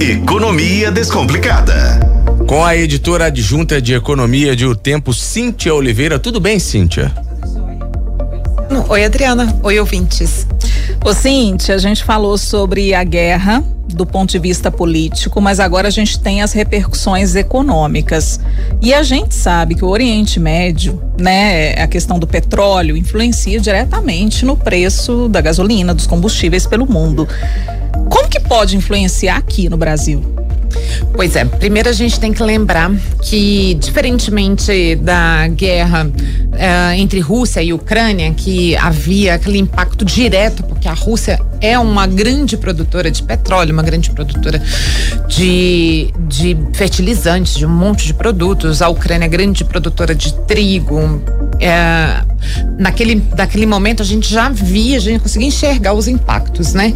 Economia Descomplicada. Com a editora adjunta de Economia de O Tempo, Cíntia Oliveira. Tudo bem, Cíntia? Oi, Adriana. Oi, ouvintes. Ô, Cíntia, a gente falou sobre a guerra do ponto de vista político, mas agora a gente tem as repercussões econômicas. E a gente sabe que o Oriente Médio, né, a questão do petróleo influencia diretamente no preço da gasolina, dos combustíveis pelo mundo. Como que pode influenciar aqui no Brasil? Pois é, primeiro a gente tem que lembrar que, diferentemente da guerra uh, entre Rússia e Ucrânia, que havia aquele impacto direto, porque a Rússia é uma grande produtora de petróleo, uma grande produtora de, de fertilizantes, de um monte de produtos, a Ucrânia é grande produtora de trigo. É, naquele, naquele momento a gente já via, a gente conseguia enxergar os impactos, né?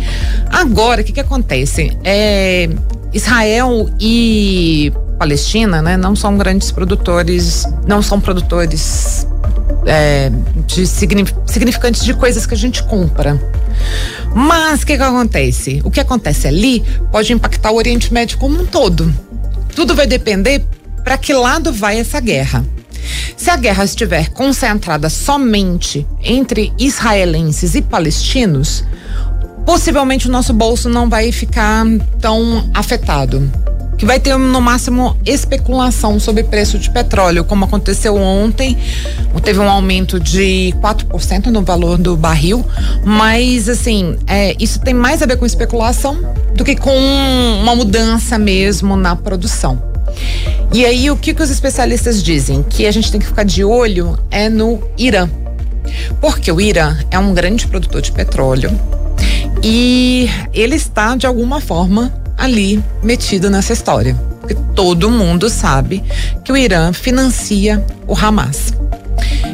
Agora, o que, que acontece? É, Israel e Palestina, né, não são grandes produtores, não são produtores é, de significantes de coisas que a gente compra. Mas o que, que acontece? O que acontece ali pode impactar o Oriente Médio como um todo. Tudo vai depender para que lado vai essa guerra. Se a guerra estiver concentrada somente entre israelenses e palestinos, possivelmente o nosso bolso não vai ficar tão afetado. Que vai ter no máximo especulação sobre preço de petróleo, como aconteceu ontem. Teve um aumento de 4% no valor do barril, mas assim, é, isso tem mais a ver com especulação do que com uma mudança mesmo na produção. E aí, o que, que os especialistas dizem? Que a gente tem que ficar de olho é no Irã. Porque o Irã é um grande produtor de petróleo e ele está, de alguma forma, ali metido nessa história. Porque todo mundo sabe que o Irã financia o Hamas.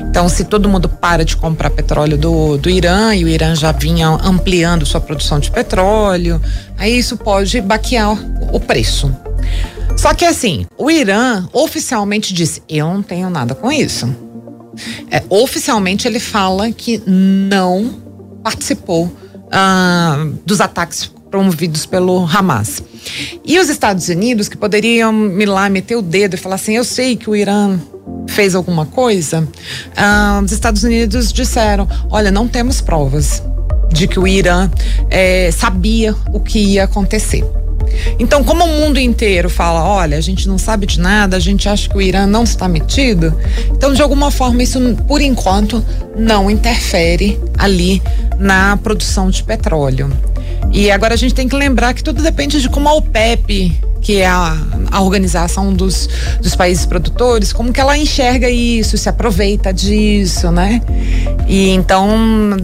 Então, se todo mundo para de comprar petróleo do, do Irã e o Irã já vinha ampliando sua produção de petróleo, aí isso pode baquear o preço. Só que assim, o Irã oficialmente disse: eu não tenho nada com isso. É, oficialmente ele fala que não participou ah, dos ataques promovidos pelo Hamas. E os Estados Unidos, que poderiam me lá meter o dedo e falar assim: eu sei que o Irã fez alguma coisa, ah, os Estados Unidos disseram: olha, não temos provas de que o Irã eh, sabia o que ia acontecer. Então, como o mundo inteiro fala, olha, a gente não sabe de nada, a gente acha que o Irã não está metido, então de alguma forma isso, por enquanto, não interfere ali na produção de petróleo. E agora a gente tem que lembrar que tudo depende de como a OPEP que é a, a organização dos, dos países produtores, como que ela enxerga isso, se aproveita disso, né? E então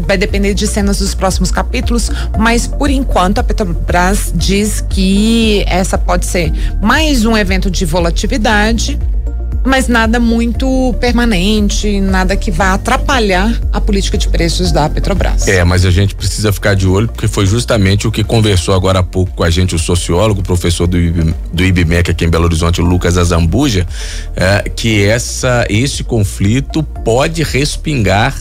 vai depender de cenas dos próximos capítulos, mas por enquanto a Petrobras diz que essa pode ser mais um evento de volatilidade mas nada muito permanente, nada que vá atrapalhar a política de preços da Petrobras. É, mas a gente precisa ficar de olho porque foi justamente o que conversou agora há pouco com a gente o sociólogo, professor do, IB, do IBMEC aqui em Belo Horizonte, Lucas Azambuja, é, que essa esse conflito pode respingar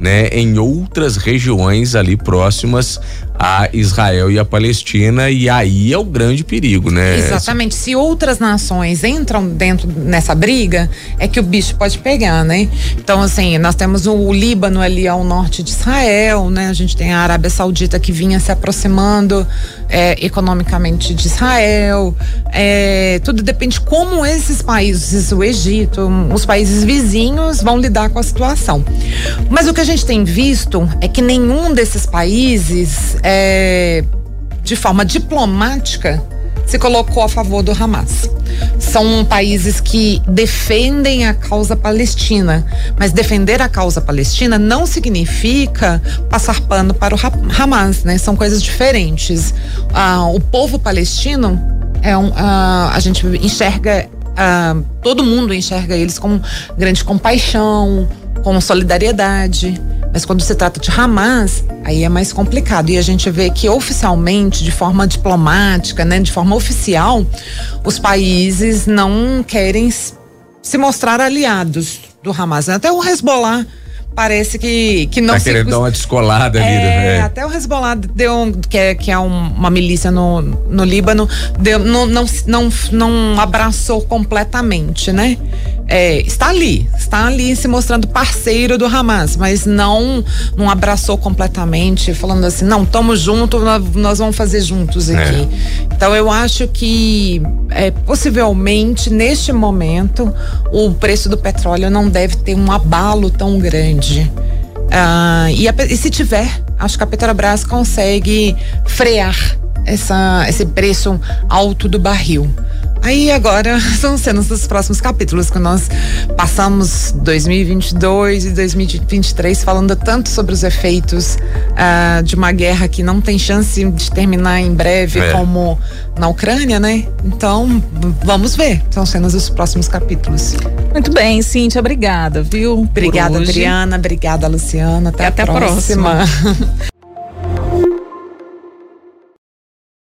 né, em outras regiões ali próximas a Israel e a Palestina e aí é o grande perigo, né? Exatamente. Se outras nações entram dentro nessa briga, é que o bicho pode pegar, né? Então, assim, nós temos o Líbano ali ao norte de Israel, né? A gente tem a Arábia Saudita que vinha se aproximando é, economicamente de Israel. É, tudo depende como esses países, o Egito, os países vizinhos vão lidar com a situação. Mas o que a gente tem visto é que nenhum desses países é, de forma diplomática, se colocou a favor do Hamas. São países que defendem a causa palestina, mas defender a causa palestina não significa passar pano para o Hamas, né? São coisas diferentes. Ah, o povo palestino é um, ah, a gente enxerga, ah, todo mundo enxerga eles com grande compaixão, com solidariedade. Mas quando se trata de Hamas, aí é mais complicado. E a gente vê que oficialmente, de forma diplomática, né, de forma oficial, os países não querem se mostrar aliados do Hamas. Até o Hezbollah parece que, que não tá se. querendo dar uma descolada ali. É, É, até o Hezbollah deu, um- que é, que é um- uma milícia no, no Líbano, deu, não, não, não, não abraçou completamente, né? É, está ali, está ali se mostrando parceiro do Hamas, mas não, não abraçou completamente, falando assim, não, estamos juntos, nós, nós vamos fazer juntos aqui. Então eu acho que é, possivelmente neste momento o preço do petróleo não deve ter um abalo tão grande. Ah, e, a e se tiver, acho que a Petrobras consegue frear essa, esse preço alto do barril. Aí agora são cenas dos próximos capítulos que nós passamos 2022 e 2023 falando tanto sobre os efeitos ah, de uma guerra que não tem chance de terminar em breve É. como na Ucrânia, né? Então vamos ver. São cenas dos próximos capítulos. Muito bem, Cíntia, obrigada, viu? Obrigada. Adriana. Obrigada, Luciana. Até, até a a próxima.